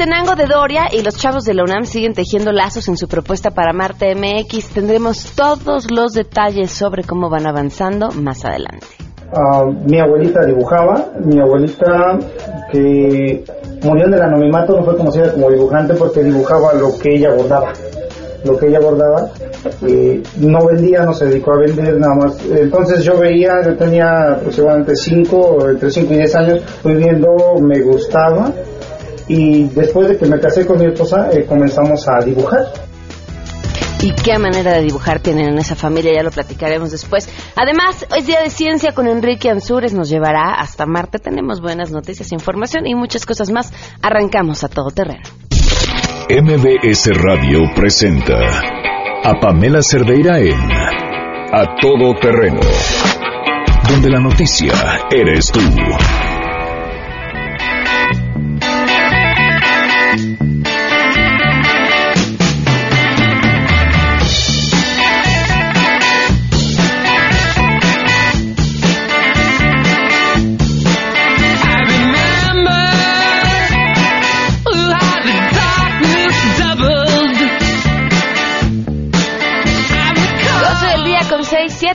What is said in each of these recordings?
Tenango de Doria y los chavos de la UNAM siguen tejiendo lazos en su propuesta para Marte MX. Tendremos todos los detalles sobre cómo van avanzando más adelante. Ah, mi abuelita dibujaba, mi abuelita que murió en el anonimato no fue conocida como dibujante porque dibujaba lo que ella bordaba lo que ella bordaba y no vendía, no se dedicó a vender nada más. Entonces yo veía, yo tenía aproximadamente 5, entre 5 y 10 años, fui viendo, me gustaba y después de que me casé con mi esposa eh, comenzamos a dibujar. Y qué manera de dibujar tienen en esa familia, ya lo platicaremos después. Además, es día de ciencia con Enrique Ansures, nos llevará hasta Marte. Tenemos buenas noticias, información y muchas cosas más. Arrancamos a todo terreno. MBS Radio presenta a Pamela Cerdeira en A Todo Terreno, donde la noticia eres tú. Mm-hmm.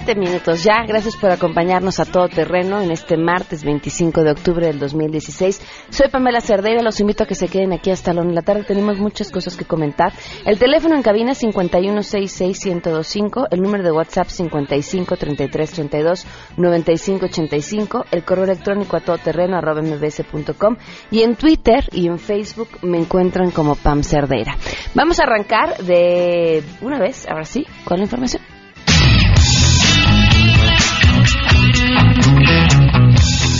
7 minutos ya. Gracias por acompañarnos a todo terreno en este martes 25 de octubre del 2016. Soy Pamela Cerdeira. Los invito a que se queden aquí hasta la una de tarde. Tenemos muchas cosas que comentar. El teléfono en cabina es 5166125. El número de WhatsApp 5533329585. El correo electrónico a todoterreno arroba. Y en Twitter y en Facebook me encuentran como Pam Cerdeira. Vamos a arrancar de una vez, ahora sí, con la información.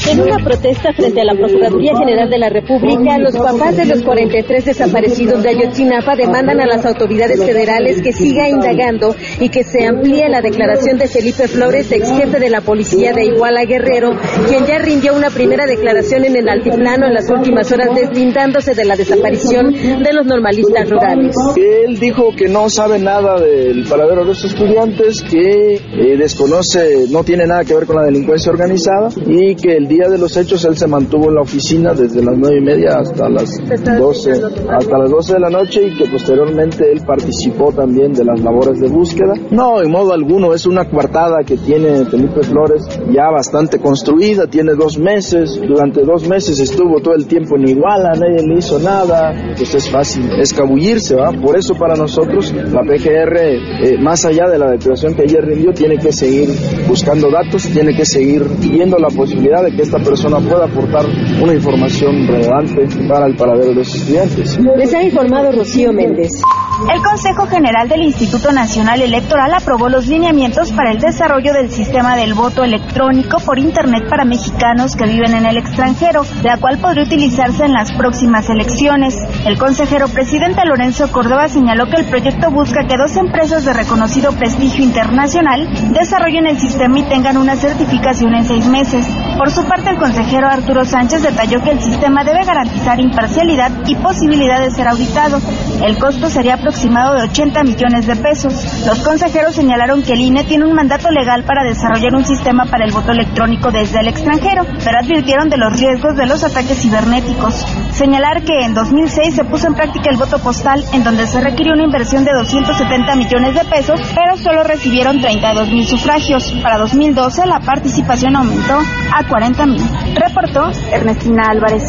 En una protesta frente a la Procuraduría General de la República, los papás de los 43 desaparecidos de Ayotzinapa demandan a las autoridades federales que siga indagando y que se amplíe la declaración de Felipe Flores, ex jefe de la policía de Iguala Guerrero, quien ya rindió una primera declaración en el altiplano en las últimas horas deslindándose de la desaparición de los normalistas rurales. Él dijo que no sabe nada del paradero de los estudiantes, que eh, desconoce, no tiene nada que ver con la delincuencia organizada y que el día de los hechos él se mantuvo en la oficina desde las nueve y media hasta las doce, hasta las doce de la noche y que posteriormente él participó también de las labores de búsqueda. No, en modo alguno, es una coartada que tiene Felipe Flores ya bastante construida, tiene dos meses, durante dos meses estuvo todo el tiempo en Iguala, nadie le hizo nada, pues es fácil escabullirse, ¿va? Por eso para nosotros la PGR, eh, más allá de la declaración que ayer rindió, tiene que seguir buscando datos, tiene que seguir viendo la posibilidad de que esta persona pueda aportar una información relevante para el paradero de los estudiantes. Les ha informado Rocío Méndez. El Consejo General del Instituto Nacional Electoral aprobó los lineamientos para el desarrollo del sistema del voto electrónico por Internet para mexicanos que viven en el extranjero, la cual podría utilizarse en las próximas elecciones. El consejero presidente Lorenzo Córdoba señaló que el proyecto busca que dos empresas de reconocido prestigio internacional desarrollen el sistema y tengan una certificación en seis meses. Por su parte, el consejero Arturo Sánchez detalló que el sistema debe garantizar imparcialidad y posibilidad de ser auditado. El costo sería aproximado de 80 millones de pesos. Los consejeros señalaron que el INE tiene un mandato legal para desarrollar un sistema para el voto electrónico desde el extranjero, pero advirtieron de los riesgos de los ataques cibernéticos. Señalar que en 2006 se puso en práctica el voto postal, en donde se requirió una inversión de 270 millones de pesos, pero solo recibieron 32 mil sufragios. Para 2012 la participación aumentó a 40 mil. Reportó Ernestina Álvarez.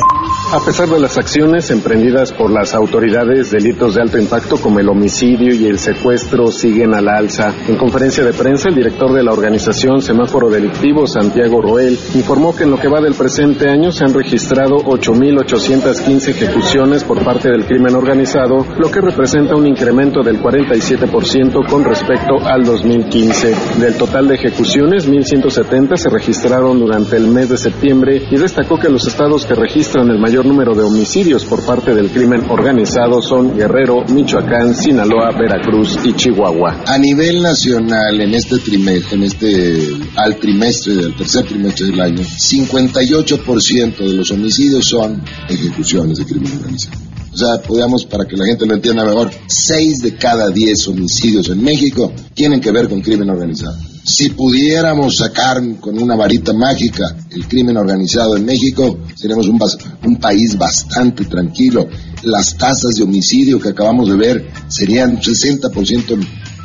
A pesar de las acciones emprendidas por las autoridades, delitos de alto impacto como el homicidio y el secuestro siguen a la alza. En conferencia de prensa, el director de la organización Semáforo Delictivo, Santiago Roel, informó que en lo que va del presente año se han registrado 8.815 ejecuciones por parte del crimen organizado, lo que representa un incremento del 47% con respecto al 2015. Del total de ejecuciones, 1.170 se registraron durante el mes de septiembre y destacó que los estados que registran el mayor número de homicidios por parte del crimen organizado son Guerrero, Michoacán, Sinaloa, Veracruz y Chihuahua. A nivel nacional, en este trimestre, en este al trimestre del tercer trimestre del año, 58% de los homicidios son ejecuciones de crimen organizado. O sea, podríamos, para que la gente lo entienda mejor, 6 de cada 10 homicidios en México tienen que ver con crimen organizado. Si pudiéramos sacar con una varita mágica el crimen organizado en México, seríamos un, un país bastante tranquilo. Las tasas de homicidio que acabamos de ver serían 60%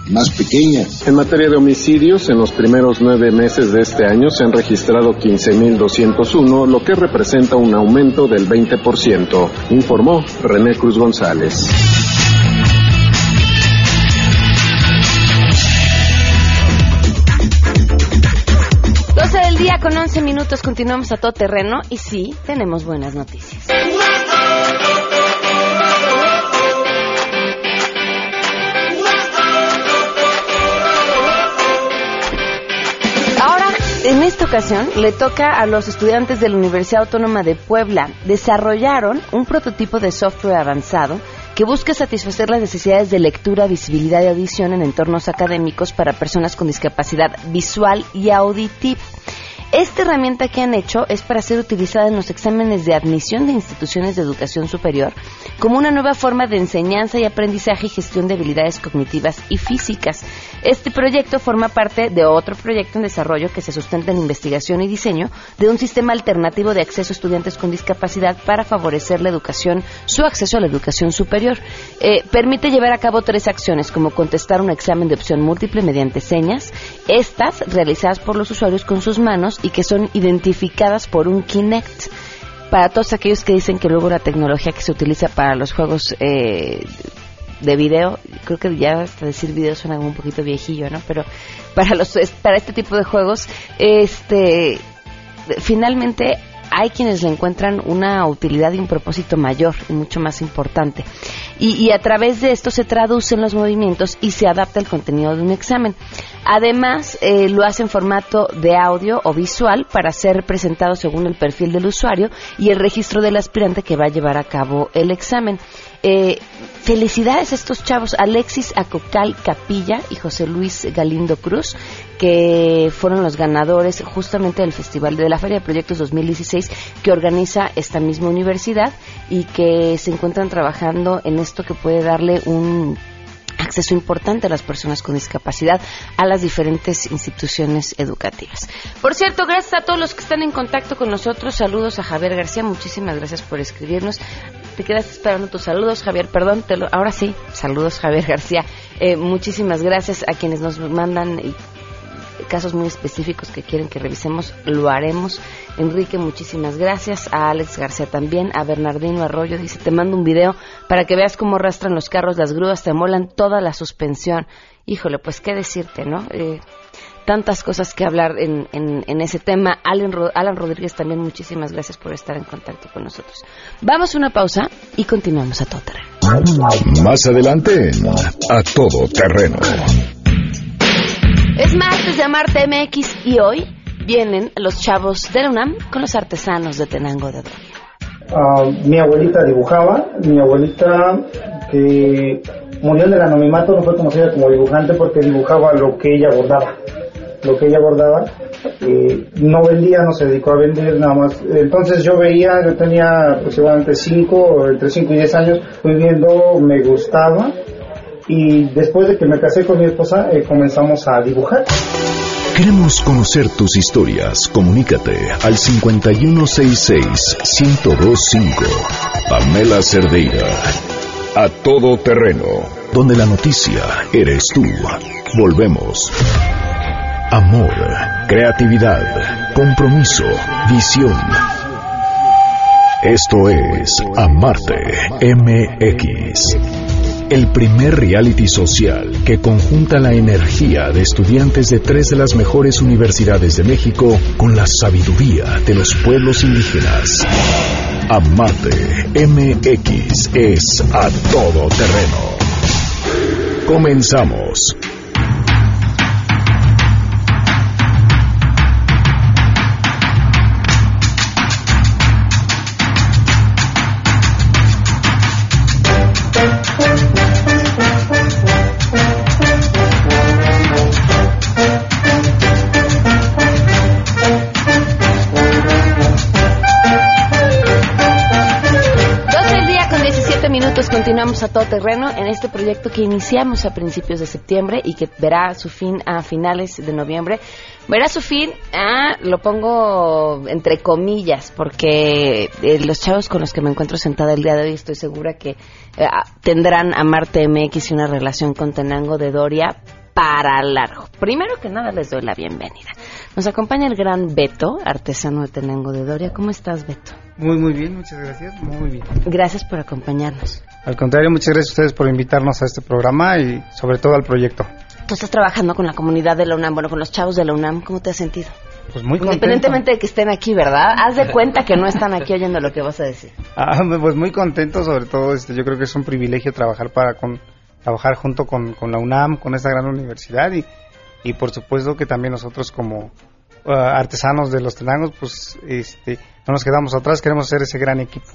más pequeña. En materia de homicidios, en los primeros nueve meses de este año se han registrado 15.201, lo que representa un aumento del 20%, informó René Cruz González. del día con 11 minutos continuamos a todo terreno y sí, tenemos buenas noticias. En esta ocasión le toca a los estudiantes de la Universidad Autónoma de Puebla. Desarrollaron un prototipo de software avanzado que busca satisfacer las necesidades de lectura, visibilidad y audición en entornos académicos para personas con discapacidad visual y auditiva. Esta herramienta que han hecho es para ser utilizada en los exámenes de admisión de instituciones de educación superior como una nueva forma de enseñanza y aprendizaje y gestión de habilidades cognitivas y físicas. Este proyecto forma parte de otro proyecto en desarrollo que se sustenta en investigación y diseño de un sistema alternativo de acceso a estudiantes con discapacidad para favorecer la educación, su acceso a la educación superior. Eh, permite llevar a cabo tres acciones como contestar un examen de opción múltiple mediante señas, estas realizadas por los usuarios con sus manos y que son identificadas por un Kinect. Para todos aquellos que dicen que luego la tecnología que se utiliza para los juegos eh, de video, creo que ya hasta decir video suena un poquito viejillo, ¿no? Pero para los para este tipo de juegos, este finalmente hay quienes le encuentran una utilidad y un propósito mayor y mucho más importante. Y, a través de esto se traducen los movimientos y se adapta el contenido de un examen. Además, eh, lo hace en formato de audio o visual para ser presentado según el perfil del usuario y el registro del aspirante que va a llevar a cabo el examen. Eh, felicidades a estos chavos, Alexis Acocal Capilla y José Luis Galindo Cruz, que fueron los ganadores justamente del Festival de la Feria de Proyectos 2016 que organiza esta misma universidad y que se encuentran trabajando en esto que puede darle un acceso importante a las personas con discapacidad a las diferentes instituciones educativas. Por cierto, gracias a todos los que están en contacto con nosotros. Saludos a Javier García, muchísimas gracias por escribirnos te quedaste esperando tus saludos, Javier. Perdón, te lo, ahora sí, saludos, Javier García. Eh, muchísimas gracias a quienes nos mandan casos muy específicos que quieren que revisemos, lo haremos. Enrique, muchísimas gracias. A Alex García también. A Bernardino Arroyo dice, te mando un video para que veas cómo arrastran los carros, las grúas, te molan toda la suspensión. Híjole, pues qué decirte, ¿no? Eh, tantas cosas que hablar en, en, ese tema. Alan, Alan Rodríguez también muchísimas gracias por estar en contacto con nosotros. Vamos a una pausa y continuamos a todo terreno. Más adelante A Todo Terreno. Es martes de Amarte MX y hoy vienen los chavos de la UNAM con los artesanos de Tenango de Doria. Ah, mi abuelita dibujaba, mi abuelita que murió en el anonimato no fue conocida como dibujante porque dibujaba lo que ella bordaba lo que ella bordaba, no vendía, no se dedicó a vender nada más. Entonces yo veía, yo tenía aproximadamente 5, entre 5 y 10 años, viviendo, me gustaba y después de que me casé con mi esposa eh, comenzamos a dibujar. Queremos conocer tus historias. Comunícate al 5166-1025. Pamela Cerdeira. A todo terreno. Donde la noticia eres tú. Volvemos. Amor, creatividad, compromiso, visión. Esto es Amarte MX. El primer reality social que conjunta la energía de estudiantes de tres de las mejores universidades de México con la sabiduría de los pueblos indígenas. Amarte MX es a todo terreno. Comenzamos. Continuamos a todo terreno en este proyecto que iniciamos a principios de septiembre y que verá su fin a finales de noviembre. Verá su fin, a, lo pongo entre comillas, porque eh, los chavos con los que me encuentro sentada el día de hoy estoy segura que eh, tendrán a Marte MX y una relación con Tenango de Doria para largo. Primero que nada les doy la bienvenida. Nos acompaña el gran Beto, artesano de Tenango de Doria. ¿Cómo estás, Beto? Muy, muy bien, muchas gracias. Muy bien. Gracias por acompañarnos. Al contrario, muchas gracias a ustedes por invitarnos a este programa y sobre todo al proyecto. Tú estás trabajando con la comunidad de la UNAM, bueno, con los chavos de la UNAM. ¿Cómo te has sentido? Pues muy contento. Independientemente de que estén aquí, ¿verdad? Haz de cuenta que no están aquí oyendo lo que vas a decir. Ah, pues muy contento, sobre todo, este, yo creo que es un privilegio trabajar para con trabajar junto con, con la UNAM, con esta gran universidad y, y por supuesto que también nosotros como uh, artesanos de los tenangos, pues este, no nos quedamos atrás, queremos ser ese gran equipo.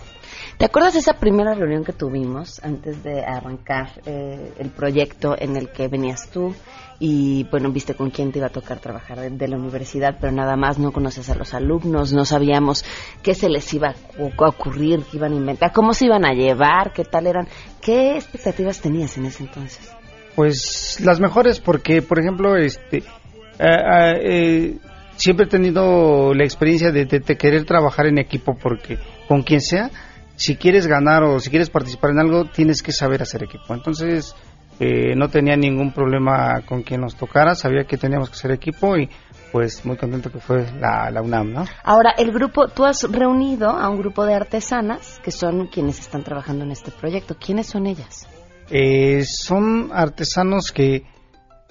¿Te acuerdas de esa primera reunión que tuvimos antes de arrancar eh, el proyecto en el que venías tú y, bueno, viste con quién te iba a tocar trabajar de, la universidad, pero nada más no conoces a los alumnos, no sabíamos qué se les iba a ocurrir, qué iban a inventar, cómo se iban a llevar, qué tal eran? ¿Qué expectativas tenías en ese entonces? Pues las mejores porque, por ejemplo, este... eh, eh, siempre he tenido la experiencia de, de, querer trabajar en equipo porque con quien sea, si quieres ganar o si quieres participar en algo, tienes que saber hacer equipo. Entonces, eh, no tenía ningún problema con quien nos tocara, sabía que teníamos que hacer equipo y pues muy contento que fue la, la, UNAM, ¿no? Ahora, el grupo, tú has reunido a un grupo de artesanas que son quienes están trabajando en este proyecto. ¿Quiénes son ellas? Eh, son artesanos que,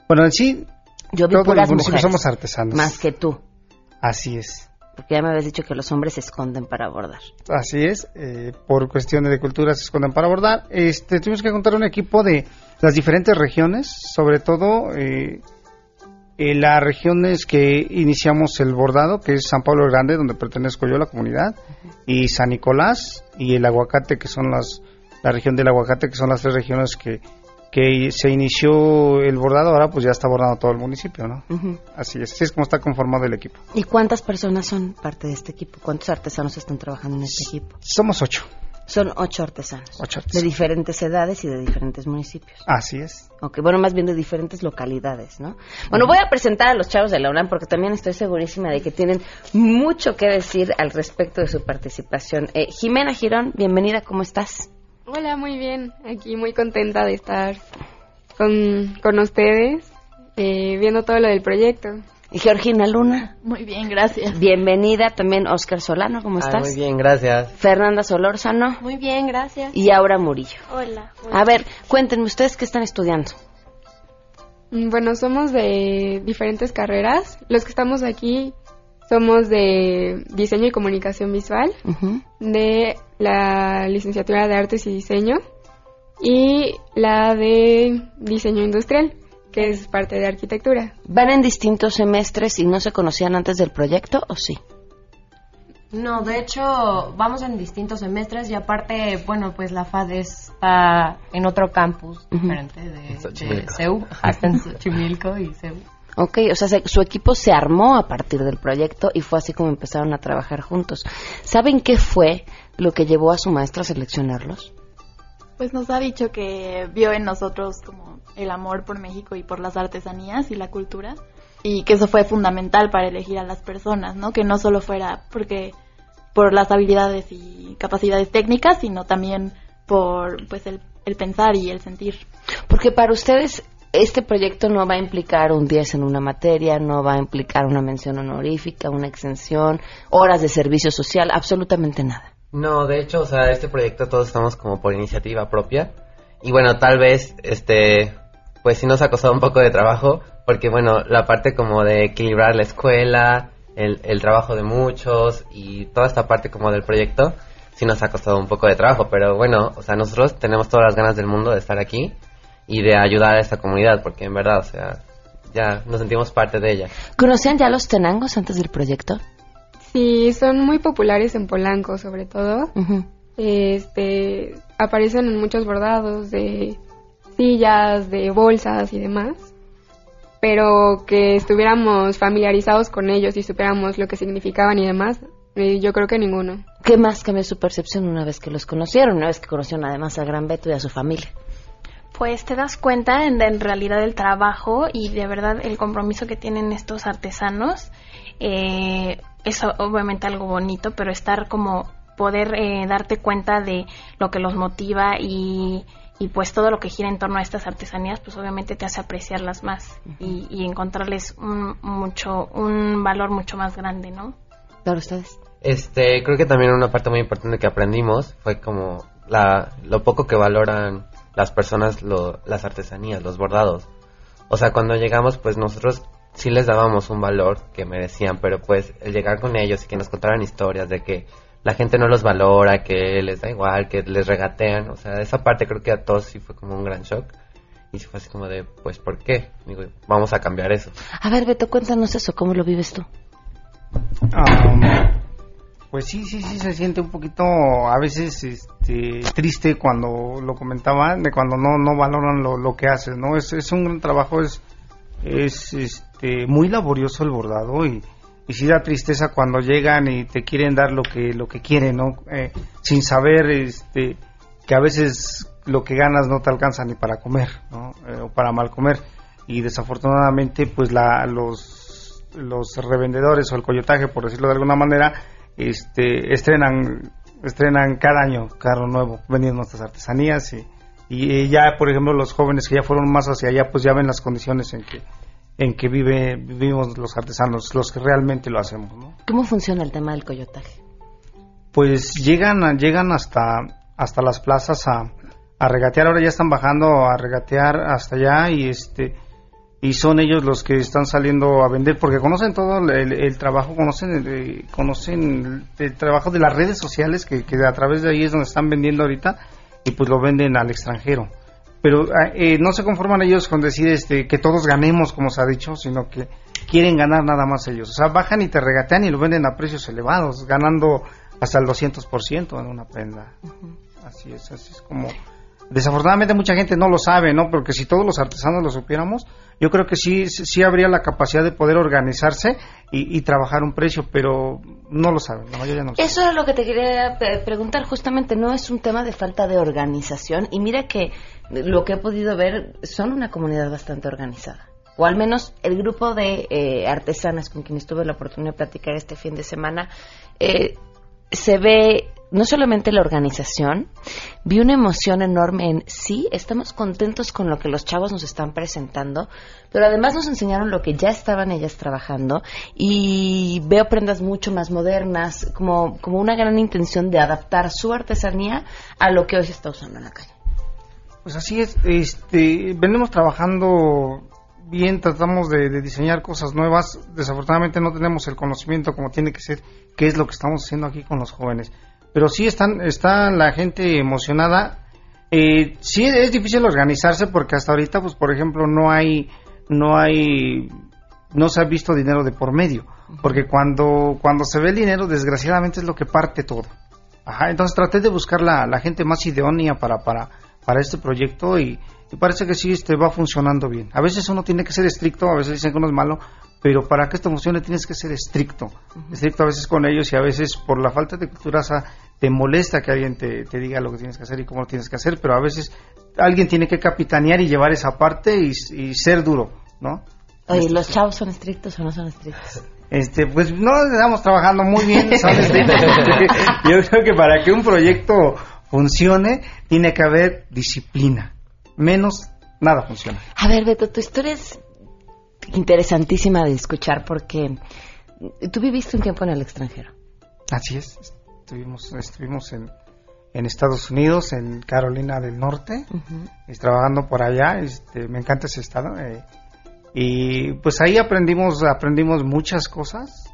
bueno, en sí, yo vi todos los municipios mujeres, somos artesanos. Más que tú. Así es. Porque ya me habías dicho que los hombres se esconden para bordar. Así es, eh, por cuestiones de cultura se esconden para bordar. Este, tuvimos que contar un equipo de las diferentes regiones, sobre todo eh, en las regiones que iniciamos el bordado, que es San Pablo Grande, donde pertenezco yo la comunidad, y San Nicolás y el Aguacate, que son las, la región del Aguacate, que son las tres regiones que que se inició el bordado, ahora pues ya está bordando todo el municipio, ¿no? Uh -huh. Así es, así es como está conformado el equipo. ¿Y cuántas personas son parte de este equipo? ¿Cuántos artesanos están trabajando en este equipo? Somos ocho. Son ocho artesanos. Ocho artesanos. De diferentes edades y de diferentes municipios. Así es. Ok, bueno, más bien de diferentes localidades, ¿no? Bueno, uh -huh. voy a presentar a los chavos de la UNAM porque también estoy segurísima de que tienen mucho que decir al respecto de su participación. Eh, Jimena Girón, bienvenida, ¿cómo estás? Hola, muy bien. Aquí muy contenta de estar con, con ustedes, eh, viendo todo lo del proyecto. ¿Y Georgina Luna? Muy bien, gracias. Bienvenida también Oscar Solano, ¿cómo estás? Ah, muy bien, gracias. Fernanda Solórzano. Muy bien, gracias. Y Aura Murillo. Hola. A ver, cuéntenme ustedes qué están estudiando. Mm, Bueno, somos de diferentes carreras. Los que estamos aquí somos de diseño y comunicación visual, uh -huh. de la licenciatura de artes y diseño y la de diseño industrial, que es parte de arquitectura. ¿Van en distintos semestres y no se conocían antes del proyecto o sí? No, de hecho vamos en distintos semestres y aparte, bueno, pues la FAD está en otro campus uh -huh. diferente de, de CEU, hasta en Xochimilco y CEU. Ok, o sea, se, su equipo se armó a partir del proyecto y fue así como empezaron a trabajar juntos. ¿Saben qué fue lo que llevó a su maestra a seleccionarlos? Pues nos ha dicho que vio en nosotros como el amor por México y por las artesanías y la cultura y que eso fue fundamental para elegir a las personas, ¿no? Que no solo fuera porque por las habilidades y capacidades técnicas, sino también por pues el, el pensar y el sentir. Porque para ustedes este proyecto no va a implicar un 10 en una materia, no va a implicar una mención honorífica, una exención, horas de servicio social, absolutamente nada. No, de hecho, o sea, este proyecto todos estamos como por iniciativa propia. Y bueno, tal vez, este, pues sí nos ha costado un poco de trabajo, porque bueno, la parte como de equilibrar la escuela, el, el trabajo de muchos y toda esta parte como del proyecto, sí nos ha costado un poco de trabajo. Pero bueno, o sea, nosotros tenemos todas las ganas del mundo de estar aquí y de ayudar a esta comunidad, porque en verdad, o sea, ya nos sentimos parte de ella. ¿Conocían ya los tenangos antes del proyecto? Sí, son muy populares en Polanco, sobre todo. Uh -huh. Este, aparecen en muchos bordados de sillas, de bolsas y demás. Pero que estuviéramos familiarizados con ellos y supiéramos lo que significaban y demás, eh, yo creo que ninguno. ¿Qué más cambió su percepción una vez que los conocieron, una vez que conocieron además a Gran Beto y a su familia? Pues te das cuenta en, en realidad el trabajo y de verdad el compromiso que tienen estos artesanos. Eh, es obviamente algo bonito, pero estar como poder eh, darte cuenta de lo que los motiva y, y, pues todo lo que gira en torno a estas artesanías, pues obviamente te hace apreciarlas más y, y, encontrarles un, mucho, un valor mucho más grande, ¿no? Claro, ustedes. Este, creo que también una parte muy importante que aprendimos fue como la, lo poco que valoran las personas lo, las artesanías, los bordados. O sea, cuando llegamos, pues nosotros sí les dábamos un valor que merecían, pero pues el llegar con ellos y que nos contaran historias de que la gente no los valora, que les da igual, que les regatean, o sea, esa parte creo que a todos sí fue como un gran shock. Y sí fue así como de, pues, ¿por qué? Digo, vamos a cambiar eso. A ver, Beto, cuéntanos eso, ¿cómo lo vives tú? Um, pues sí, sí, sí, se siente un poquito a veces este, triste cuando lo comentaban, de cuando no, no valoran lo, lo que haces, ¿no? Es, es un gran trabajo, es, es este, muy laborioso el bordado y, y sí da tristeza cuando llegan y te quieren dar lo que lo que quieren no eh, sin saber este que a veces lo que ganas no te alcanza ni para comer ¿no? eh, o para mal comer y desafortunadamente pues la los los revendedores o el coyotaje por decirlo de alguna manera este estrenan estrenan cada año carro nuevo vendiendo nuestras artesanías y, y ya por ejemplo los jóvenes que ya fueron más hacia allá pues ya ven las condiciones en que en que vive, vivimos los artesanos, los que realmente lo hacemos. ¿no? ¿Cómo funciona el tema del coyotaje? Pues llegan, llegan hasta, hasta las plazas a, a regatear, ahora ya están bajando a regatear hasta allá y este y son ellos los que están saliendo a vender porque conocen todo el, el trabajo, conocen el, conocen el, trabajo de las redes sociales que, que a través de ahí es donde están vendiendo ahorita y pues lo venden al extranjero pero eh, no se conforman ellos con decir este, que todos ganemos, como se ha dicho, sino que quieren ganar nada más ellos. O sea, bajan y te regatean y lo venden a precios elevados, ganando hasta el 200% en una prenda. Así es, así es como... Desafortunadamente mucha gente no lo sabe, ¿no? Porque si todos los artesanos lo supiéramos, yo creo que sí, sí habría la capacidad de poder organizarse y, y trabajar un precio, pero no lo saben, la mayoría no lo Eso sabe. es lo que te quería preguntar, justamente no es un tema de falta de organización y mira que lo que he podido ver son una comunidad bastante organizada. O al menos el grupo de eh, artesanas con quienes tuve la oportunidad de platicar este fin de semana, eh, se ve no solamente la organización, vi una emoción enorme en sí, estamos contentos con lo que los chavos nos están presentando, pero además nos enseñaron lo que ya estaban ellas trabajando y veo prendas mucho más modernas, como, como una gran intención de adaptar su artesanía a lo que hoy se está usando en la calle. Pues así es, este, venimos trabajando bien, tratamos de, de, diseñar cosas nuevas, desafortunadamente no tenemos el conocimiento como tiene que ser, qué es lo que estamos haciendo aquí con los jóvenes. Pero sí están, está la gente emocionada. Eh, sí es difícil organizarse porque hasta ahorita, pues por ejemplo, no hay, no hay, no se ha visto dinero de por medio, porque cuando, cuando se ve el dinero, desgraciadamente es lo que parte todo. Ajá, entonces traté de buscar la, la gente más idónea para, para, para este proyecto y, y parece que sí este, va funcionando bien. A veces uno tiene que ser estricto, a veces dicen que uno es malo, pero para que esto funcione tienes que ser estricto. Uh -huh. Estricto a veces con ellos y a veces por la falta de cultura te molesta que alguien te, te, diga lo que tienes que hacer y cómo lo tienes que hacer, pero a veces alguien tiene que capitanear y llevar esa parte y, y ser duro, ¿no? Oye, este, ¿los chavos son estrictos o no son estrictos? Este, pues no estamos trabajando muy bien, son estrictos. Yo creo que para que un proyecto funcione tiene que haber disciplina. Menos nada funciona. A ver, Beto, tu historia es interesantísima de escuchar porque tú viviste un tiempo en el extranjero. Así es. Estuvimos, estuvimos en, en Estados Unidos, en Carolina del Norte, uh -huh. trabajando por allá. Este, me encanta ese estado. Eh, y pues ahí aprendimos, aprendimos muchas cosas.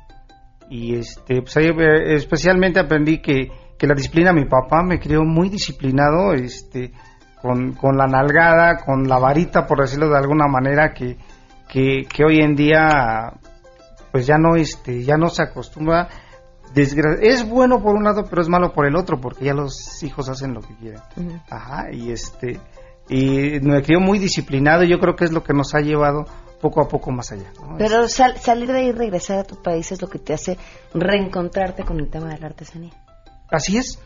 Y este, pues ahí eh, especialmente aprendí que, que la disciplina, mi papá me crió muy disciplinado, este, con, con la nalgada, con la varita, por decirlo de alguna manera, que, que, que hoy en día pues ya no este ya no se acostumbra es bueno por un lado pero es malo por el otro porque ya los hijos hacen lo que quieren uh -huh. ajá y este y me crió muy disciplinado y yo creo que es lo que nos ha llevado poco a poco más allá ¿no? pero sal salir de ahí y regresar a tu país es lo que te hace reencontrarte con el tema de la artesanía Así es,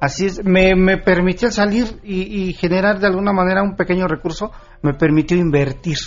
así es. Me, me permitió salir y, generar de alguna manera un pequeño recurso, me permitió invertir,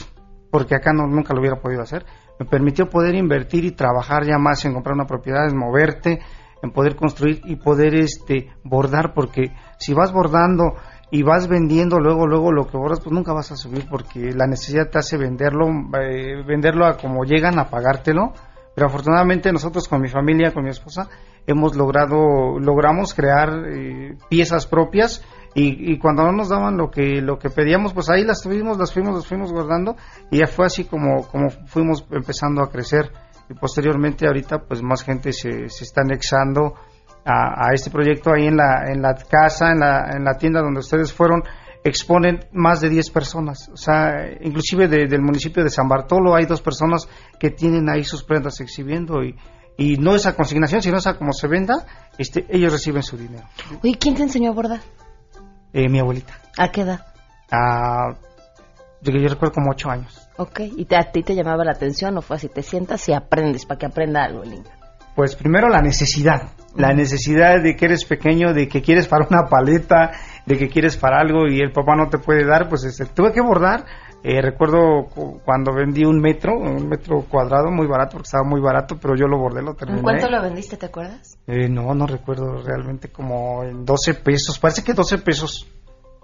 porque acá no, nunca lo hubiera podido hacer. Me permitió poder invertir y trabajar ya más en comprar una propiedad, en moverte, en poder construir y poder este bordar, porque si vas bordando y vas vendiendo luego luego lo que borras pues nunca vas a subir porque la necesidad te hace venderlo eh, venderlo a como llegan a pagártelo. Pero afortunadamente nosotros con mi familia con mi esposa hemos logrado logramos crear eh, piezas propias y, cuando no nos daban lo que lo que pedíamos pues ahí las tuvimos las fuimos las fuimos guardando y ya fue así como como fuimos empezando a crecer y posteriormente ahorita pues más gente se, se está anexando a, este proyecto ahí en la, en la casa, en la, en la tienda donde ustedes fueron, exponen más de 10 personas. O sea, inclusive del municipio de San Bartolo hay dos personas que tienen ahí sus prendas exhibiendo y, y no esa consignación, sino esa como se venda, este, ellos reciben su dinero. Oye, ¿quién te enseñó a bordar? Eh, mi abuelita. ¿A qué edad? A, yo, yo recuerdo como 8 años. Ok, ¿y a ti te llamaba la atención o fue así? Te sientas y aprendes para que aprenda algo, Linda. Pues primero la necesidad, la necesidad de que eres pequeño, de que quieres para una paleta, de que quieres para algo y el papá no te puede dar, pues este, tuve que bordar. Eh, recuerdo cuando vendí un metro, un metro cuadrado muy barato, porque estaba muy barato, pero yo lo bordé, lo terminé. ¿En cuánto lo vendiste, te acuerdas? Eh, no, no recuerdo realmente, como en 12 pesos, parece que 12 pesos.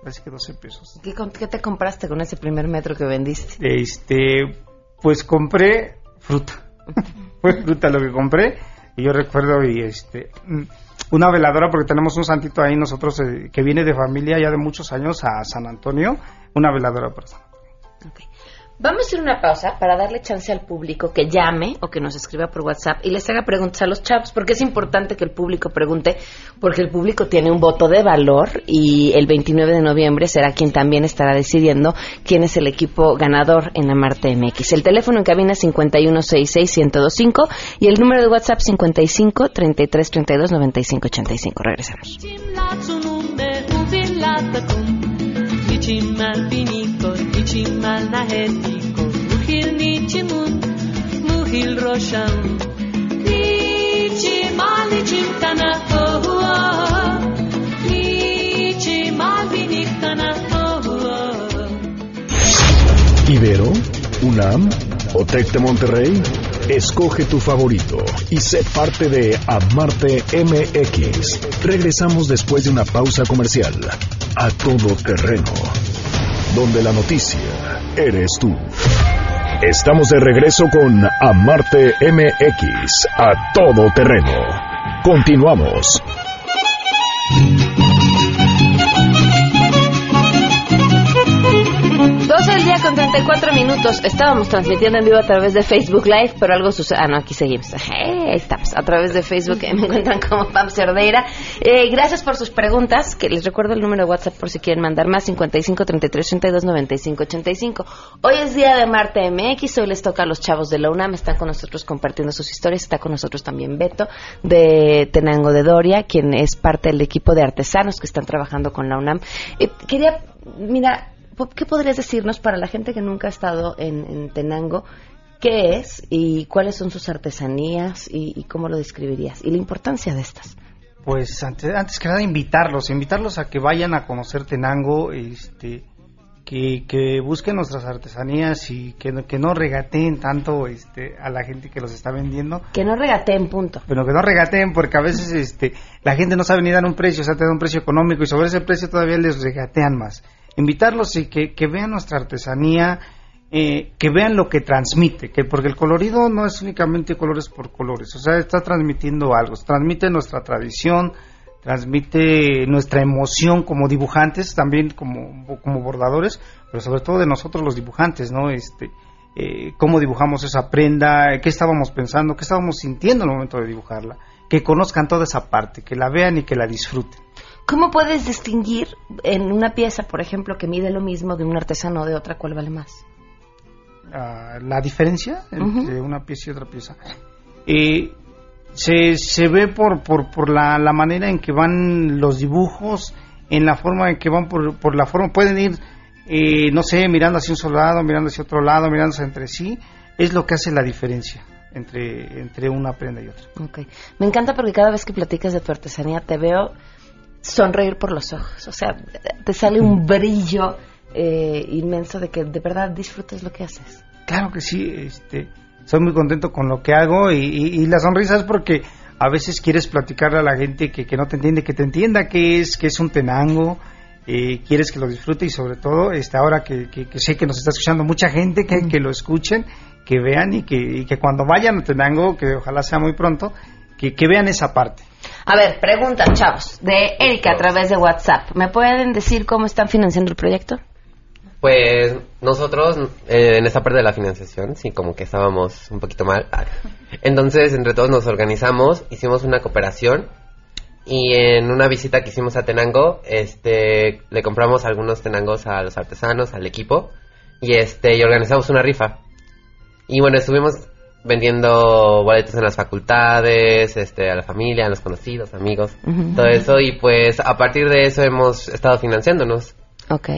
Parece que 12 pesos. ¿Qué, ¿Qué te compraste con ese primer metro que vendiste? Este, pues compré fruta. Fue fruta lo que compré y yo recuerdo y este una veladora porque tenemos un santito ahí nosotros eh, que viene de familia ya de muchos años a San Antonio, una veladora para San Antonio. Vamos a hacer una pausa para darle chance al público que llame o que nos escriba por WhatsApp y les haga preguntas a los chavos, porque es importante que el público pregunte, porque el público tiene un voto de valor y el 29 de noviembre será quien también estará decidiendo quién es el equipo ganador en la Marte MX. El teléfono en cabina es 5166-1025 y el número de WhatsApp 55 33 32 95 85. Regresamos. Mal naheti ko muhil ni chimun muhil rosham ni chimal chimtana ho ni chimal vinictana ho Ibero, UNAM o de Monterrey, escoge tu favorito y sé parte de Amarte MX. Regresamos después de una pausa comercial. A todo terreno donde la noticia eres tú. Estamos de regreso con Amarte MX, a todo terreno. Continuamos. 12 del día con 34 minutos. Estábamos transmitiendo en vivo a través de Facebook Live, pero algo sucede. Ah, no, aquí seguimos. Eh, estamos a través de Facebook. me encuentran como Pam Cerdeira. Eh, gracias por sus preguntas. Que les recuerdo el número de WhatsApp por si quieren mandar más: 55 33 32 95 85. Hoy es día de Marte MX. Hoy les toca a los chavos de la UNAM. Están con nosotros compartiendo sus historias. Está con nosotros también Beto de Tenango de Doria, quien es parte del equipo de artesanos que están trabajando con la UNAM. Eh, quería, mira, ¿Qué podrías decirnos para la gente que nunca ha estado en, Tenango? ¿Qué es y cuáles son sus artesanías y, cómo lo describirías? Y la importancia de estas. Pues antes, que nada invitarlos, invitarlos a que vayan a conocer Tenango, este, que, que busquen nuestras artesanías y que, que no regateen tanto este, a la gente que los está vendiendo. Que no regateen, punto. Pero que no regateen porque a veces este, la gente no sabe ni dar un precio, o sea, te da un precio económico y sobre ese precio todavía les regatean más invitarlos y que, vean nuestra artesanía, eh, que vean lo que transmite, que porque el colorido no es únicamente colores por colores, o sea, está transmitiendo algo, transmite nuestra tradición, transmite nuestra emoción como dibujantes, también como, como bordadores, pero sobre todo de nosotros los dibujantes, ¿no? Este, eh, cómo dibujamos esa prenda, qué estábamos pensando, qué estábamos sintiendo en el momento de dibujarla, que conozcan toda esa parte, que la vean y que la disfruten. ¿Cómo puedes distinguir en una pieza, por ejemplo, que mide lo mismo de un artesano o de otra, cuál vale más? Ah, la diferencia entre una pieza y otra pieza. Eh, se, se ve por, por, por la, la, manera en que van los dibujos, en la forma en que van por, por la forma, pueden ir, eh, no sé, mirando hacia un solo lado, mirando hacia otro lado, mirándose entre sí, es lo que hace la diferencia. entre, entre una prenda y otra. Okay. Me encanta porque cada vez que platicas de tu artesanía te veo sonreír por los ojos, o sea, te sale un brillo eh, inmenso de que de verdad disfrutas lo que haces. Claro que sí, este, soy muy contento con lo que hago y, la sonrisa es porque a veces quieres platicarle a la gente que, que no te entiende, que te entienda que es, que es un tenango, eh, quieres que lo disfrute y sobre todo este, ahora que, que, sé que nos está escuchando mucha gente, que, que lo escuchen, que vean y que, y que cuando vayan a Tenango, que ojalá sea muy pronto, que, que vean esa parte. A ver, pregunta, chavos, de Erika a través de WhatsApp. ¿Me pueden decir cómo están financiando el proyecto? Pues nosotros eh, en esta parte de la financiación, sí, como que estábamos un poquito mal. Entonces, entre todos nos organizamos, hicimos una cooperación y en una visita que hicimos a Tenango, este, le compramos algunos tenangos a los artesanos, al equipo y este y organizamos una rifa. Y bueno, estuvimos vendiendo boletos en las facultades, este, a la familia, a los conocidos, amigos, todo eso y pues a partir de eso hemos estado financiándonos. Ok.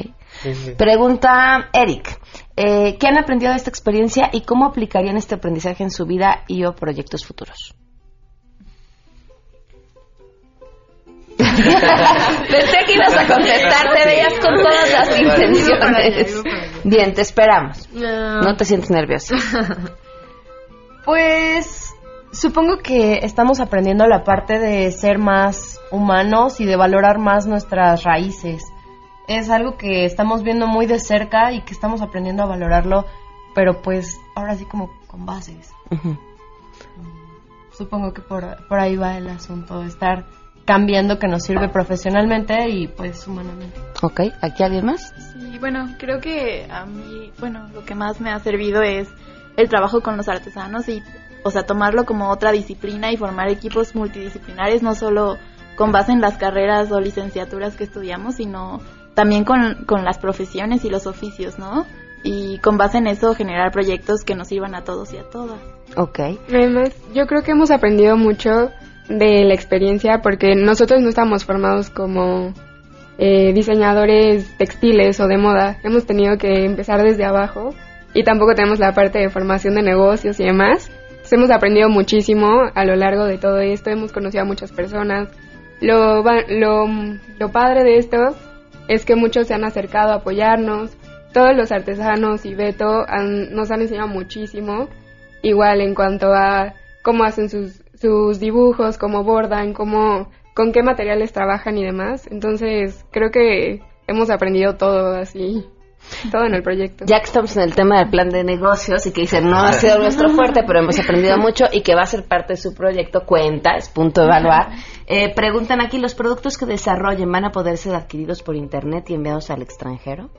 Pregunta Eric, eh, ¿qué han aprendido de esta experiencia y cómo aplicarían este aprendizaje en su vida y o proyectos futuros? Pensé que ibas a contestar, te veías con todas las intenciones. Bien, te esperamos. No te sientes nerviosa. Pues supongo que estamos aprendiendo la parte de ser más humanos y de valorar más nuestras raíces es algo que estamos viendo muy de cerca y que estamos aprendiendo a valorarlo, pero pues ahora sí como con bases. Supongo que por, por ahí va el asunto, estar cambiando que nos sirve profesionalmente y pues humanamente. Ok, ¿aquí alguien más? Sí, bueno, creo que a mí, bueno, lo que más me ha servido es el trabajo con los artesanos y, o sea, tomarlo como otra disciplina y formar equipos multidisciplinares, no solo con base en las carreras o licenciaturas que estudiamos, sino también con, con las profesiones y los oficios, ¿no? Y con base en eso generar proyectos que nos sirvan a todos y a todas. Ok. Además, yo creo que hemos aprendido mucho de la experiencia porque nosotros no estamos formados como eh, diseñadores textiles o de moda. Hemos tenido que empezar desde abajo y tampoco tenemos la parte de formación de negocios y demás. hemos aprendido muchísimo a lo largo de todo esto, hemos conocido a muchas personas. Lo, lo, lo padre de esto es que muchos se han acercado a apoyarnos. Todos los artesanos y Beto nos han enseñado muchísimo, igual en cuanto a cómo hacen sus, sus dibujos, cómo bordan, cómo, con qué materiales trabajan y demás. Entonces, creo que hemos aprendido todo así todo en el proyecto. Ya que estamos en el tema del plan de negocios y que dicen no ha sido nuestro fuerte, pero hemos aprendido mucho y que va a ser parte de su proyecto, cuenta, es punto de evaluar. Eh, preguntan aquí, ¿los productos que desarrollen van a poder ser adquiridos por Internet y enviados al extranjero?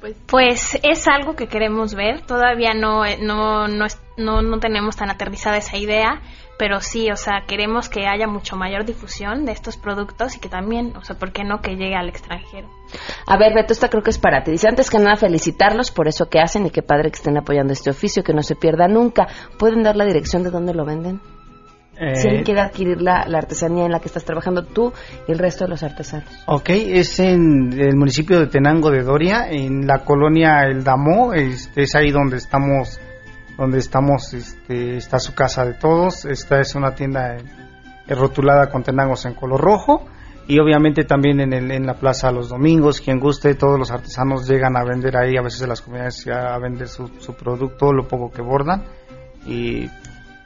Pues, pues, es algo que queremos ver. Todavía no, no, no, no, no tenemos tan aterrizada esa idea, pero sí, o sea, queremos que haya mucho mayor difusión de estos productos y que también, o sea, ¿por qué no que llegue al extranjero? A ver, Beto, esta creo que es para ti. Dice antes que nada felicitarlos por eso que hacen y qué padre que estén apoyando este oficio, que no se pierda nunca. ¿Pueden dar la dirección de dónde lo venden? Si alguien eh, quiere adquirir la, artesanía en la que estás trabajando tú y el resto de los artesanos. Ok, es en el municipio de Tenango de Doria, en la colonia El Damo, es, es ahí donde estamos donde estamos, este, está su casa de todos. Esta es una tienda rotulada con tenangos en color rojo y obviamente también en, el, en la plaza los domingos, quien guste, todos los artesanos llegan a vender ahí, a veces de las comunidades a vender su, su producto, lo poco que bordan y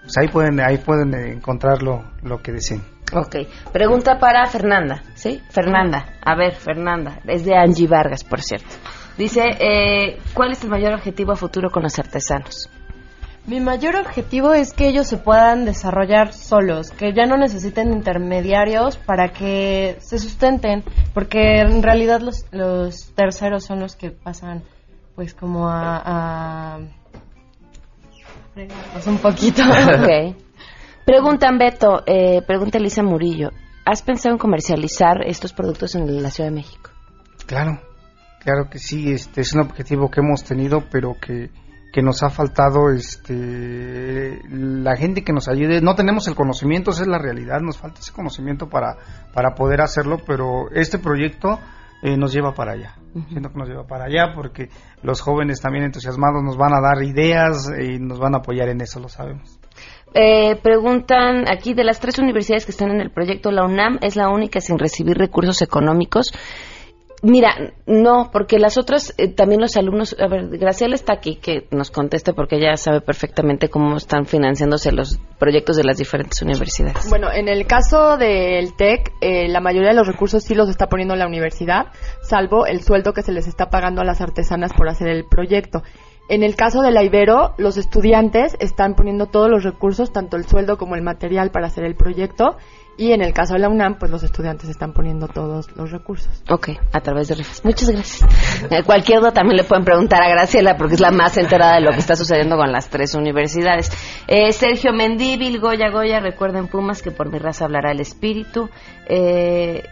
pues ahí pueden ahí pueden encontrar lo, lo que deseen. Ok, pregunta para Fernanda, ¿sí? Fernanda, a ver, Fernanda, es de Angie Vargas, por cierto. Dice, eh, ¿cuál es el mayor objetivo a futuro con los artesanos? Mi mayor objetivo es que ellos se puedan desarrollar solos, que ya no necesiten intermediarios para que se sustenten, porque en realidad los, los terceros son los que pasan pues como a, a un poquito. Okay. Preguntan Beto, eh, pregunta Elisa Murillo, ¿has pensado en comercializar estos productos en la Ciudad de México? Claro, claro que sí, este es un objetivo que hemos tenido, pero que que nos ha faltado este la gente que nos ayude no tenemos el conocimiento esa es la realidad nos falta ese conocimiento para para poder hacerlo pero este proyecto eh, nos lleva para allá. Siento que nos lleva para allá porque los jóvenes también entusiasmados nos van a dar ideas y nos van a apoyar en eso, lo sabemos. Eh, preguntan aquí de las tres universidades que están en el proyecto, la UNAM es la única sin recibir recursos económicos. Mira, no, porque las otras, eh, también los alumnos, a ver, Graciela está aquí, que nos conteste porque ella sabe perfectamente cómo están financiándose los proyectos de las diferentes universidades. Bueno, en el caso del TEC, eh, la mayoría de los recursos sí los está poniendo la universidad, salvo el sueldo que se les está pagando a las artesanas por hacer el proyecto. En el caso de la Ibero, los estudiantes están poniendo todos los recursos, tanto el sueldo como el material para hacer el proyecto, y en el caso de la UNAM, pues los estudiantes están poniendo todos los recursos. Ok, a través de rifas. Muchas gracias. Eh, cualquier duda también le pueden preguntar a Graciela porque es la más enterada de lo que está sucediendo con las tres universidades. Eh, Sergio Mendíbil, Goya Goya, recuerden Pumas que por mi raza hablará el espíritu. Eh,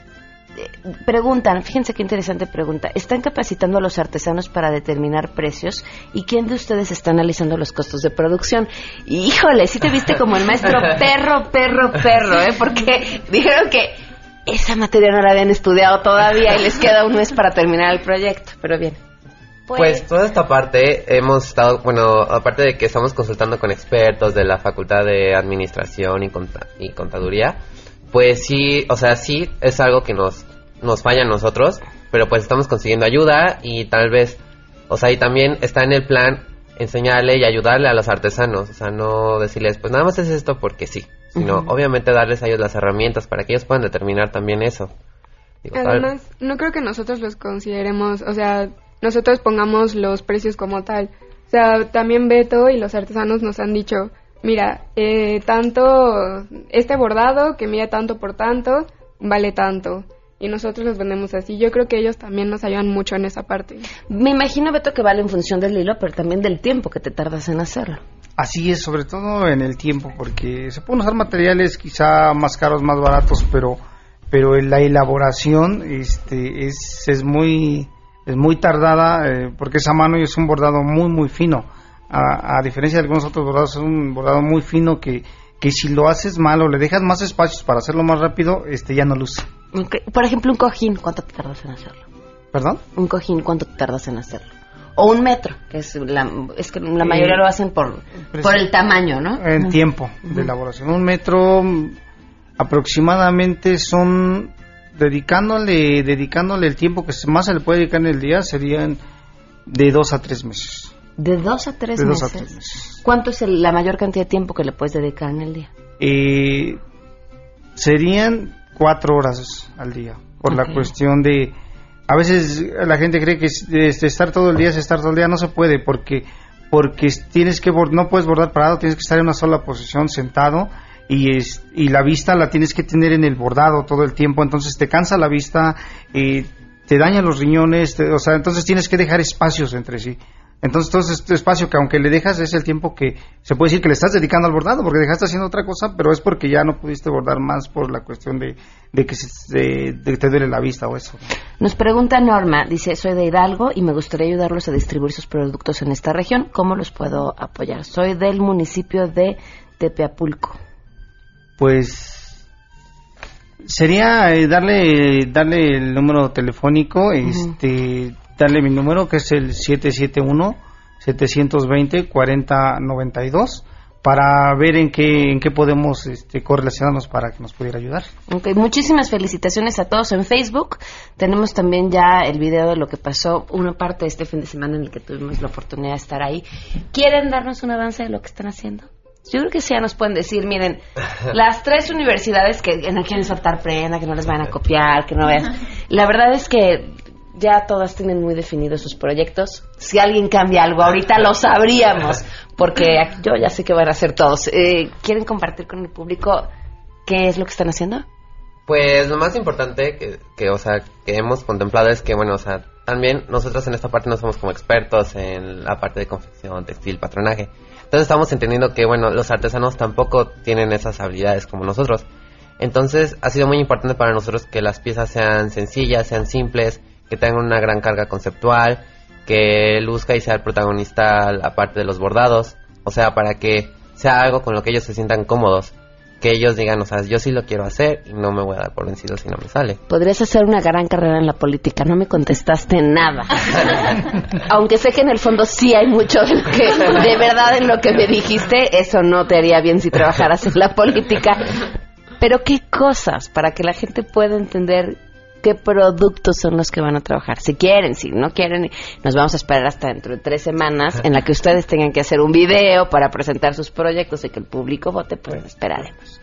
preguntan, fíjense qué interesante pregunta, ¿están capacitando a los artesanos para determinar precios? ¿Y quién de ustedes está analizando los costos de producción? híjole, sí te viste como el maestro perro, perro, perro, ¿eh? Porque dijeron que esa materia no la habían estudiado todavía y les queda un mes para terminar el proyecto, pero bien. Pues, pues toda esta parte hemos estado, bueno, aparte de que estamos consultando con expertos de la Facultad de Administración y, y Contaduría, pues sí, o sea, sí es algo que nos, nos falla a nosotros, pero pues estamos consiguiendo ayuda y tal vez, o sea, y también está en el plan enseñarle y ayudarle a los artesanos, o sea, no decirles, pues nada más es esto porque sí, sino obviamente darles a ellos las herramientas para que ellos puedan determinar también eso. Además, no creo que nosotros los consideremos, o sea, nosotros pongamos los precios como tal. O sea, también Beto y los artesanos nos han dicho, mira, eh, tanto, este bordado que mide tanto por tanto, vale tanto. Y nosotros los vendemos así. Yo creo que ellos también nos ayudan mucho en esa parte. Me imagino, Beto, que vale en función del hilo, pero también del tiempo que te tardas en hacerlo. Así es, sobre todo en el tiempo, porque se pueden usar materiales quizá más caros, más baratos, pero pero la elaboración este, es, es muy es muy tardada eh, porque esa mano es un bordado muy muy fino a, diferencia de algunos otros bordados, es un bordado muy fino que, que si lo haces mal o le dejas más espacios para hacerlo más rápido, este ya no luce. Por ejemplo, un cojín, ¿cuánto te tardas en hacerlo? ¿Perdón? Un cojín, ¿cuánto te tardas en hacerlo? O un metro, que es, la, es que la mayoría lo hacen por, por el tamaño, ¿no? En tiempo de elaboración. Un metro aproximadamente son dedicándole dedicándole el tiempo que más se le puede dedicar en el día serían de dos a tres meses. De dos a tres, meses. ¿Cuánto es la mayor cantidad de tiempo que le puedes dedicar en el día? Eh, serían cuatro horas al día, por la cuestión de... A veces la gente cree que estar todo el día es estar todo el día, no se puede, porque porque tienes que no puedes bordar parado, tienes que estar en una sola posición sentado y es, y la vista la tienes que tener en el bordado todo el tiempo, entonces te cansa la vista, eh, te daña los riñones, o sea, entonces tienes que dejar espacios entre sí. Entonces, todo este espacio que aunque le dejas es el tiempo que se puede decir que le estás dedicando al bordado, porque dejaste haciendo otra cosa, pero es porque ya no pudiste bordar más por la cuestión de, que se, te duele la vista o eso. Nos pregunta Norma, dice, soy de Hidalgo y me gustaría ayudarlos a distribuir sus productos en esta región. ¿Cómo los puedo apoyar? Soy del municipio de Tepeapulco. Pues sería eh, darle darle el número telefónico, este darle mi número que es el 771 720 4092 para ver en qué en qué podemos este, correlacionarnos para que nos pudiera ayudar. Okay, muchísimas felicitaciones a todos en Facebook. Tenemos también ya el video de lo que pasó, una parte de este fin de semana en el que tuvimos la oportunidad de estar ahí. ¿Quieren darnos un avance de lo que están haciendo? Yo creo que sí ya nos pueden decir, miren, las tres universidades que no quieren soltar prenda, que no les van a copiar, que no vean. La verdad es que ya todas tienen muy definidos sus proyectos. Si alguien cambia algo, ahorita lo sabríamos, porque yo ya sé que van a hacer todos. Eh, ¿Quieren compartir con el público qué es lo que están haciendo? Pues lo más importante que, que, o sea, que hemos contemplado es que, bueno, o sea, también nosotros en esta parte no somos como expertos en la parte de confección, textil, patronaje. Entonces estamos entendiendo que, bueno, los artesanos tampoco tienen esas habilidades como nosotros. Entonces ha sido muy importante para nosotros que las piezas sean sencillas, sean simples, que tenga una gran carga conceptual, que luzca y sea el protagonista aparte de los bordados, o sea, para que sea algo con lo que ellos se sientan cómodos. que ellos digan, o sea, yo sí lo quiero hacer y no me voy a dar por vencido si no me sale. Podrías hacer una gran carrera en la política, no me contestaste nada. Aunque sé que en el fondo sí hay mucho de, lo que, de verdad en lo que me dijiste, eso no te haría bien si trabajaras en la política. Pero qué cosas para que la gente pueda entender qué productos son los que van a trabajar. Si quieren, si no quieren, nos vamos a esperar hasta dentro de tres semanas en la que ustedes tengan que hacer un video para presentar sus proyectos y que el público vote, pues esperaremos.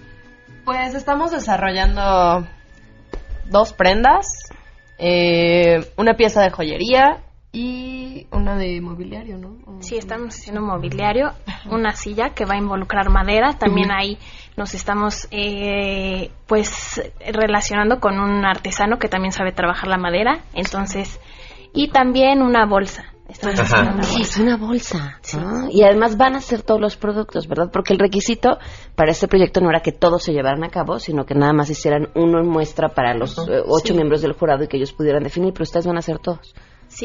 Pues estamos desarrollando dos prendas, eh, una pieza de joyería y una de mobiliario, ¿no? Sí, estamos haciendo mobiliario, una silla que va a involucrar madera, también ahí nos estamos eh, pues relacionando con un artesano que también sabe trabajar la madera, entonces, y también una bolsa. Estamos haciendo una Sí, bolsa. es una bolsa. ¿no? Y además van a ser todos los productos, ¿verdad? Porque el requisito para este proyecto no era que todos se llevaran a cabo, sino que nada más hicieran uno en muestra para los eh, ocho Sí. miembros del jurado y que ellos pudieran definir, pero ustedes van a hacer todos.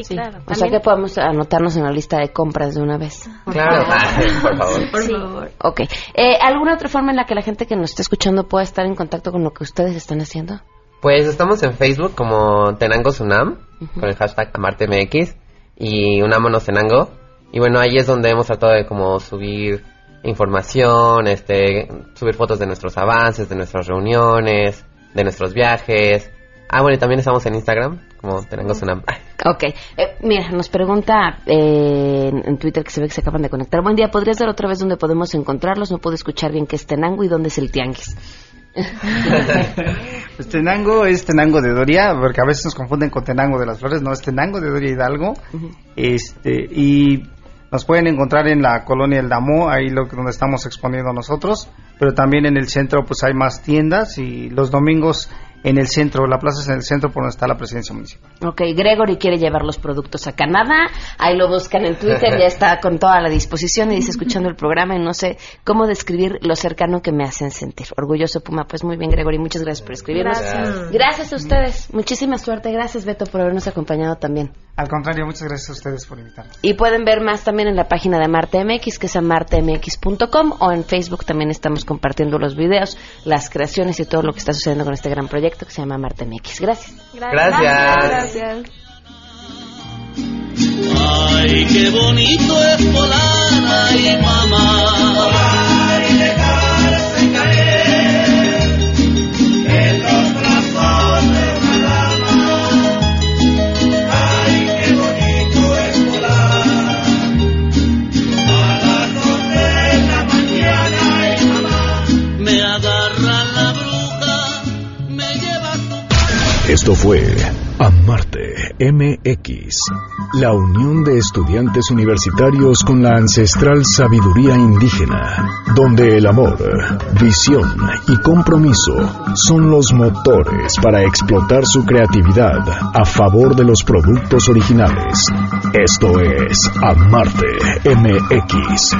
Sí, claro. O sea que podemos anotarnos en la lista de compras de una vez. Claro, por favor. Por Sí. favor. Ok. Eh, ¿Alguna otra forma en la que la gente que nos está escuchando pueda estar en contacto con lo que ustedes están haciendo? Pues estamos en Facebook como Tenango Sunam, con el hashtag AmarteMX y Unámonos Tenango. Y bueno, ahí es donde hemos tratado de como subir información, este, subir fotos de nuestros avances, de nuestras reuniones, de nuestros viajes. Ah, bueno, y también estamos en Instagram como Tenango Sunam. Ok. Eh, mira, nos pregunta eh, en, en Twitter que se ve que se acaban de conectar. Buen día, ¿podrías dar otra vez dónde podemos encontrarlos? No puedo escuchar bien qué es Tenango y dónde es el Tianguis. Pues Tenango es Tenango de Doria, porque a veces nos confunden con Tenango de las Flores, no es Tenango de Doria Hidalgo. Este, y nos pueden encontrar en la colonia El Damo, ahí lo donde estamos exponiendo nosotros, pero también en el centro pues hay más tiendas y los domingos en el centro, la plaza es en el centro por donde está la presidencia municipal. Ok, Gregory quiere llevar los productos a Canadá. Ahí lo buscan en Twitter, ya está con toda la disposición y dice escuchando el programa y no sé cómo describir lo cercano que me hacen sentir. Orgulloso Puma, pues muy bien Gregory, muchas gracias por escribirnos. Gracias. Gracias a ustedes, muchísima suerte. Gracias Beto por habernos acompañado también. Al contrario, muchas gracias a ustedes por invitarnos. Y pueden ver más también en la página de Marte MX, que es amartemx.com, o en Facebook también estamos compartiendo los videos, las creaciones y todo lo que está sucediendo con este gran proyecto que se llama Marte MX. Gracias. Gracias. Gracias. Ay, qué bonito es volar, ay mamá. Esto fue Amarte MX, la unión de estudiantes universitarios con la ancestral sabiduría indígena, donde el amor, visión y compromiso son los motores para explotar su creatividad a favor de los productos originales. Esto es Amarte MX.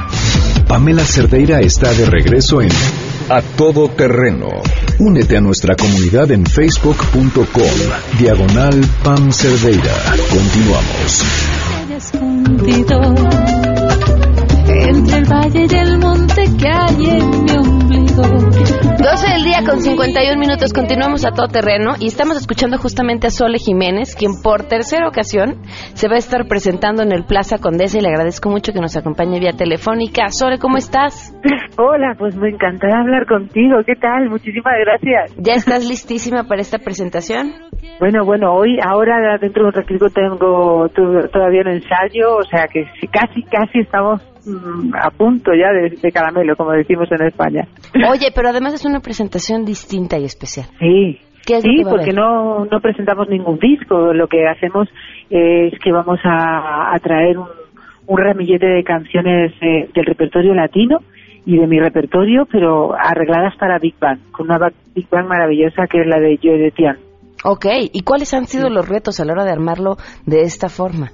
Pamela Cerdeira está de regreso en A Todo Terreno. Únete a nuestra comunidad en facebook.com, diagonal Pam Cerdeira. Continuamos. entre el valle y el monte que hay mi ombligo. 12 del día con 51 minutos, continuamos a todo terreno y estamos escuchando justamente a Sole Jiménez, quien por tercera ocasión se va a estar presentando en el Plaza Condesa y le agradezco mucho que nos acompañe vía telefónica. Sole, ¿cómo estás? Hola, pues me encantará hablar contigo. ¿Qué tal? Muchísimas gracias. ¿Ya estás listísima para esta presentación? Bueno, bueno, hoy, ahora dentro de un ratito tengo to- todavía un ensayo, o sea que casi, casi estamos a punto ya de, de caramelo, como decimos en España. Oye, pero además es una presentación distinta y especial. Sí. ¿Qué es lo sí, que porque no, no presentamos ningún disco. Lo que hacemos es que vamos a, a traer un, un ramillete de canciones eh, del repertorio latino y de mi repertorio, pero arregladas para Big Bang, con una Big Bang maravillosa que es la de Joe de Tian. Ok, ¿y cuáles han sido los retos a la hora de armarlo de esta forma?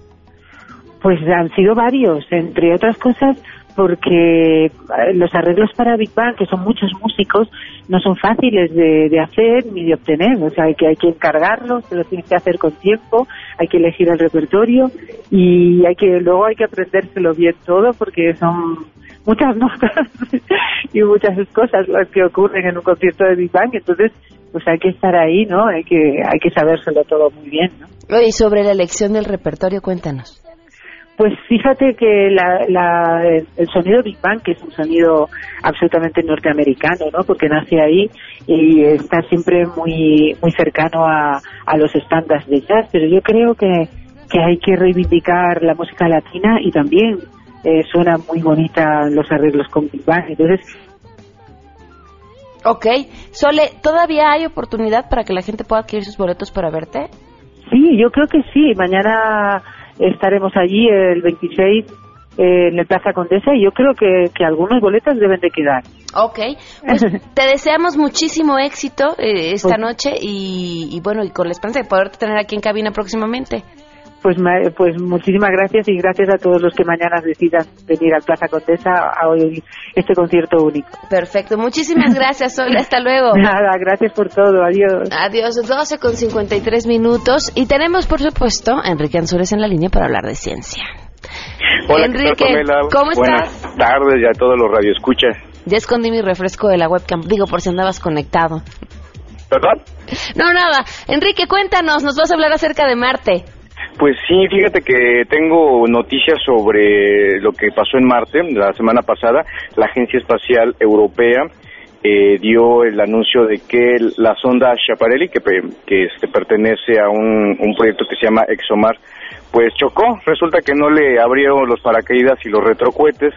Pues han sido varios, entre otras cosas porque eh, los arreglos para Big Bang, que son muchos músicos, no son fáciles de, de hacer ni de obtener. O sea, hay que, hay que encargarlos, se los tienes que hacer con tiempo, hay que elegir el repertorio y hay que luego hay que aprendérselo bien todo porque son muchas notas y muchas cosas las que ocurren en un concierto de Big Bang, entonces pues hay que estar ahí, ¿no? Hay que hay que sabérselo todo muy bien, ¿no? Y sobre la elección del repertorio, cuéntanos. Pues fíjate que la, la, el sonido Big Bang, que es un sonido absolutamente norteamericano, ¿no? Porque nace ahí y está siempre muy muy cercano a, a los estándares de jazz, pero yo creo que, que hay que reivindicar la música latina y también eh, suena muy bonita los arreglos con Big Bang. Entonces, Ok. Sole, ¿todavía hay oportunidad para que la gente pueda adquirir sus boletos para verte? sí, yo creo que sí. Mañana estaremos allí el 26 eh, en el Plaza Condesa y yo creo que, que algunos boletos deben de quedar. Ok, pues te deseamos muchísimo éxito eh, esta noche y, y bueno, y con la esperanza de poderte tener aquí en cabina próximamente. Pues, ma- pues muchísimas gracias y gracias a todos los que mañana decidan venir al Plaza Condesa a oír este concierto único. Perfecto, muchísimas gracias, Sole, hasta luego. Nada, gracias por todo, adiós. Adiós, 12 con 53 minutos y tenemos, por supuesto, a Enrique Ansures en la línea para hablar de ciencia. Hola, Enrique. ¿cómo Buenas estás? tardes y a todos los radioescuchas. Ya escondí mi refresco de la webcam, digo por si andabas conectado. ¿Perdón? No, nada. Enrique, cuéntanos, nos vas a hablar acerca de Marte. Pues sí, fíjate que tengo noticias sobre lo que pasó en Marte la semana pasada. La Agencia Espacial Europea eh, dio el anuncio de que la sonda Schiaparelli, que, este, pertenece a un, proyecto que se llama ExoMar, pues chocó. Resulta que no le abrieron los paracaídas y los retrocohetes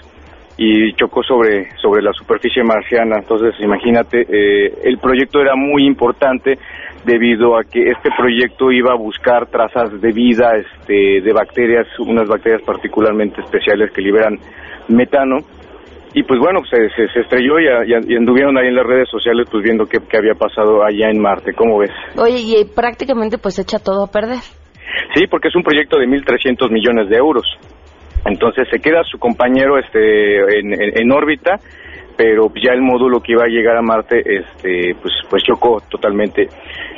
y chocó sobre, sobre la superficie marciana. Entonces, imagínate, eh, el proyecto era muy importante debido a que este proyecto iba a buscar trazas de vida este, de bacterias, unas bacterias particularmente especiales que liberan metano. Y pues bueno, se, se, se estrelló y, anduvieron ahí en las redes sociales pues viendo qué, qué había pasado allá en Marte. ¿Cómo ves? Oye, y eh, prácticamente pues echa todo a perder. Sí, porque es un proyecto de 1.300 millones de euros. Entonces se queda su compañero este, en, en- en órbita, pero ya el módulo que iba a llegar a Marte este, pues, pues chocó totalmente.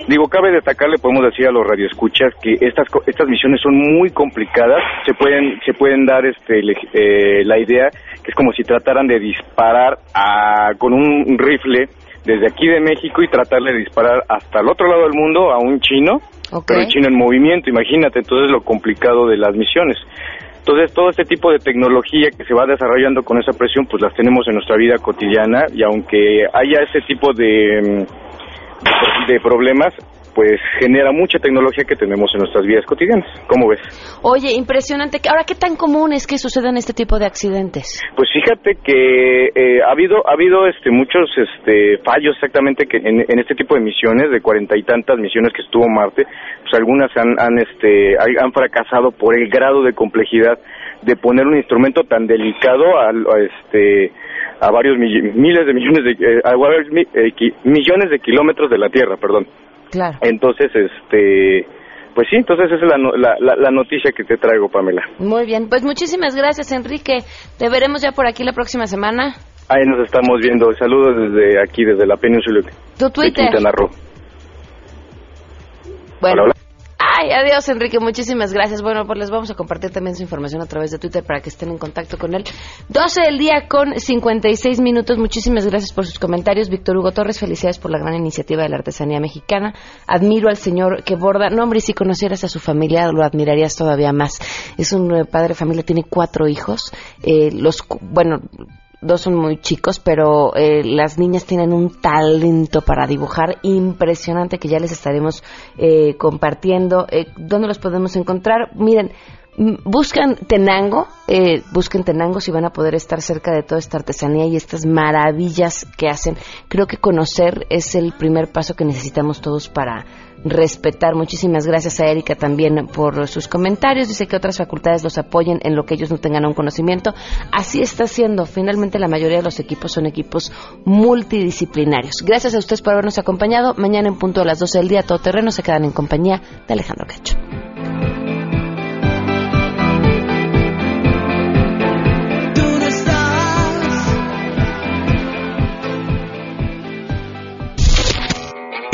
Digo, cabe destacarle, podemos decir a los radioescuchas que estas, estas misiones son muy complicadas, se pueden, se pueden dar este, le- eh, la idea que es como si trataran de disparar a- con un rifle desde aquí de México y tratarle de disparar hasta el otro lado del mundo a un chino, pero el chino en movimiento, imagínate, entonces lo complicado de las misiones. Entonces, todo este tipo de tecnología que se va desarrollando con esa presión, pues las tenemos en nuestra vida cotidiana y aunque haya ese tipo de, mm, de problemas, pues genera mucha tecnología que tenemos en nuestras vidas cotidianas. ¿Cómo ves? Oye, impresionante. Ahora, ¿qué tan común es que sucedan este tipo de accidentes? Pues fíjate que eh, ha habido ha habido este muchos este fallos exactamente que en, en este tipo de misiones de cuarenta y tantas misiones que estuvo Marte, pues algunas han, han este han fracasado por el grado de complejidad de poner un instrumento tan delicado a, a, este a varios mill- miles de millones de eh, a varios mi- eh, millones de kilómetros de la Tierra, perdón. Claro. Entonces, este pues sí, entonces esa es la, la, la, la noticia que te traigo, Pamela. Muy bien, pues muchísimas gracias, Enrique. Te veremos ya por aquí la próxima semana. Ahí nos estamos viendo. Saludos desde aquí, desde la península Tu de Twitter. Quintana Roo. Bueno. Hola, hola. Ay, adiós, Enrique. Muchísimas gracias. Bueno, pues les vamos a compartir también su información a través de Twitter para que estén en contacto con él. 12 del día con 56 minutos. Muchísimas gracias por sus comentarios. Víctor Hugo Torres, felicidades por la gran iniciativa de la artesanía mexicana. Admiro al señor que borda. No, hombre, si conocieras a su familia, lo admirarías todavía más. Es un eh, padre de familia, tiene cuatro hijos. Eh, los, bueno, dos son muy chicos, pero eh, las niñas tienen un talento para dibujar impresionante que ya les estaremos eh, compartiendo. Eh, ¿Dónde los podemos encontrar? Miren, buscan Tenango, eh, busquen Tenango si van a poder estar cerca de toda esta artesanía y estas maravillas que hacen. Creo que conocer es el primer paso que necesitamos todos para respetar. Muchísimas gracias a Erika también por sus comentarios. Dice que otras facultades los apoyen en lo que ellos no tengan un conocimiento. Así está siendo. Finalmente la mayoría de los equipos son equipos multidisciplinarios. Gracias a ustedes por habernos acompañado. Mañana en punto de las 12 del día, todo terreno, se quedan en compañía de Alejandro Cacho.